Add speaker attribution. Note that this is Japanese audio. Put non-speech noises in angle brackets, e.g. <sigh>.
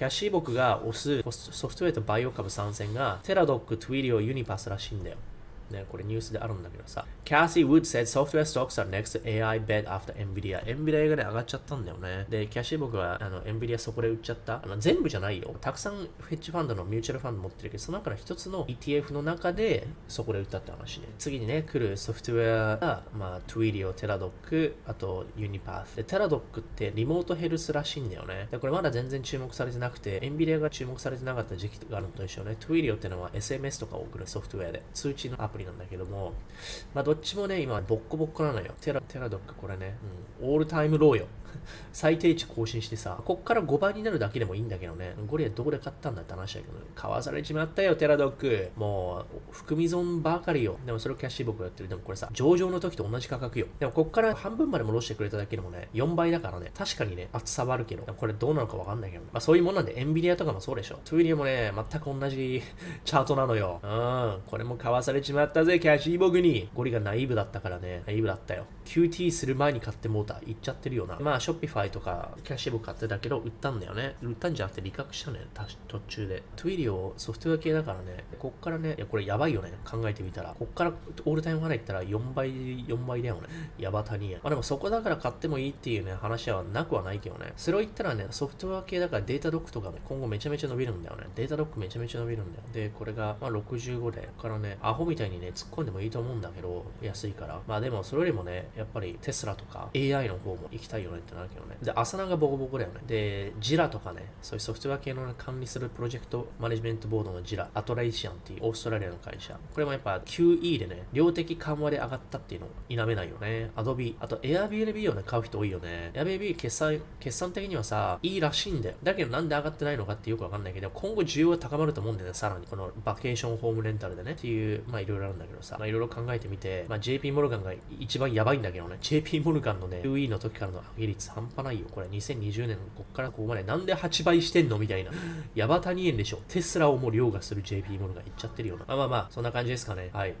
Speaker 1: キャッシーウッドが推すソフトウェアとバイオ株3選が、 Teladoc、Twilio、UiPath らしいんだよ。ね、これニュースであるんだけどさ。Cassie Wood said software stocks are next AI bet after Nvidia。Nvidia がね、上がっちゃったんだよね。で、キャッシーウッドはあの Nvidia 底で売っちゃった。あの全部じゃないよ。たくさんヘッジファンドの mutual fund 持ってるけど、その中の一つの ETF の中で底で売ったって話ね。次にね、来るソフトウェアが、まあ、 Twilio、Teladoc、あと UiPath。で、 Teladoc って remote health らしいんだよね。で、これまだ全然注目されてなくて、Nvidia が注目されてなかった時期があるのと一緒ね。 Twilio ってのは SMS とか送るソフトウェアで、通知のアプリなんだけども、まあどっちもね、今ボッコボッコなのよ。テラ、テラドックこれね、うん、オールタイムローよ。<laughs> 最低値更新してさ、こっから5倍になるだけでもいいんだけどね、ゴリラどこで買ったんだって話だけど、ね買わされちまったよ、テラドック。もう、含み損ばかりよ。でもそれをキャッシー僕やってる。でもこれさ、上場の時と同じ価格よ。でもこっから半分まで戻してくれただけでもね、4倍だからね、確かにね、厚さはあるけど、これどうなのかわかんないけど、ね、まあそういうもんなんで、エンビリアとかもそうでしょ。トゥイリアもね、全く同じ <laughs> チャートなのよ。うん、これも買わされちまったぜ、キャッシー僕に。ゴリがナイーブだったからね、ナイーブだったよ。QT する前に買ってモーター、行っちゃってるよな。まあ、ショッピファイとか、キャッシュブ買ってたけど、売ったんだよね。売ったんじゃなくて、利確したね、途中で。 Twilio、ソフトウェア系だからね、こっからね、いや、これやばいよね、考えてみたら。こっから all time high ったら4倍、4倍だよね。ヤバタニア。まあでも底だから買ってもいいっていうね、話はなくはないけどね。それを言ったらね、ソフトウェア系だから Datadog とかね、今後めちゃめちゃ伸びるんだよね。 Datadog めちゃめちゃ伸びるんだよ。で、これが、まあ65で、からね、アホみたいにね、突っ込んでもいいと思うんだけど、安いから。まあでも、それよりもね、やっぱりテスラとか AI の方も行きたいよねってなるけどね。で、 Asana がボコボコだよね。で、 Jira とかね、そういうソフトウェア系の管理する project management board の Jira、Atlassian っていうオーストラリアの会社。これもやっぱ QE でね、量的緩和で上がったっていうのを否めないよね。 Adobe、あと Airbnb をね、買う人多いよね。Airbnb 決算、決算的にはさ、いいらしいんだよ。だけどなんで上がってないのかってよくわかんないけど、今後需要が高まると思うんだよね、さらに。このバケーションホームレンタルでね。っていう、まあいろいろるんだけどさ、まあいろいろ考えてみて、まあ JP モルガンが一番やばいんだけどね。JP モルガンのね、UE の時からの上げ率半端ないよ。これ2020年こっからここまでなんで8倍してんのみたいな。ヤバタニエンでしょ。テスラをもう凌駕する JP モルガンいっちゃってるよな。まあまあまあ、そんな感じですかね。はい。